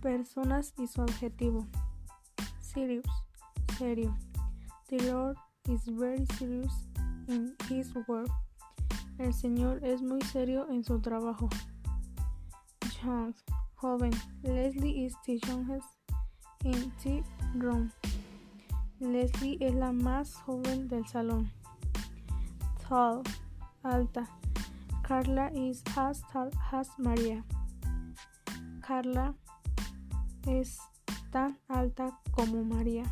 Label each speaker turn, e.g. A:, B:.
A: Personas y su adjetivo. Serious, serio. The Lord is very serious in his work. El Señor es muy serio en su trabajo. Young, joven. Leslie is the youngest in the room. Leslie es la más joven del salón. Tall, alta. Carla is as tall as Maria. Carla es tan alta como María.